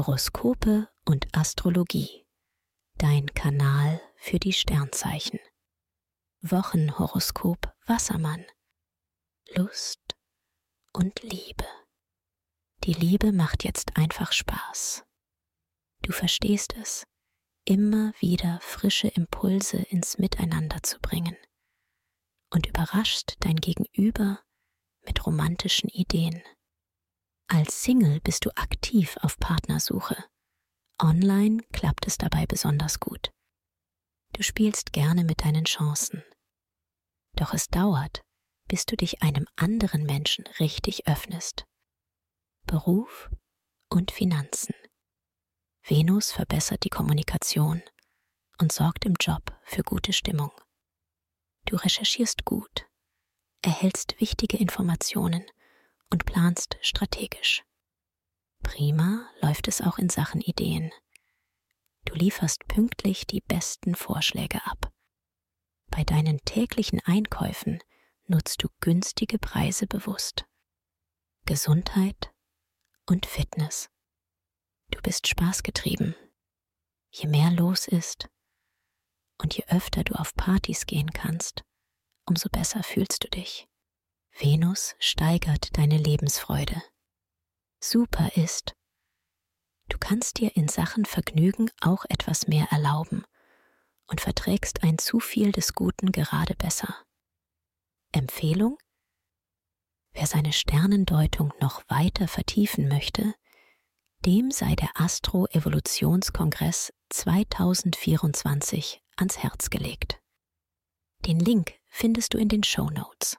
Horoskope und Astrologie. Dein Kanal für die Sternzeichen. Wochenhoroskop Wassermann. Lust und Liebe. Die Liebe macht jetzt einfach Spaß. Du verstehst es, immer wieder frische Impulse ins Miteinander zu bringen und überrascht dein Gegenüber mit romantischen Ideen. Als Single bist du aktiv auf Partnersuche. Online klappt es dabei besonders gut. Du spielst gerne mit deinen Chancen. Doch es dauert, bis du dich einem anderen Menschen richtig öffnest. Beruf und Finanzen. Venus verbessert die Kommunikation und sorgt im Job für gute Stimmung. Du recherchierst gut, erhältst wichtige Informationen und planst strategisch. Prima läuft es auch in Sachen Ideen. Du lieferst pünktlich die besten Vorschläge ab. Bei deinen täglichen Einkäufen nutzt du günstige Preise bewusst. Gesundheit und Fitness. Du bist spaßgetrieben. Je mehr los ist und je öfter du auf Partys gehen kannst, umso besser fühlst du dich. Venus steigert deine Lebensfreude. Super ist, du kannst dir in Sachen Vergnügen auch etwas mehr erlauben und verträgst ein zu viel des Guten gerade besser. Empfehlung? Wer seine Sternendeutung noch weiter vertiefen möchte, dem sei der Astro-Evolutionskongress 2024 ans Herz gelegt. Den Link findest du in den Show Notes.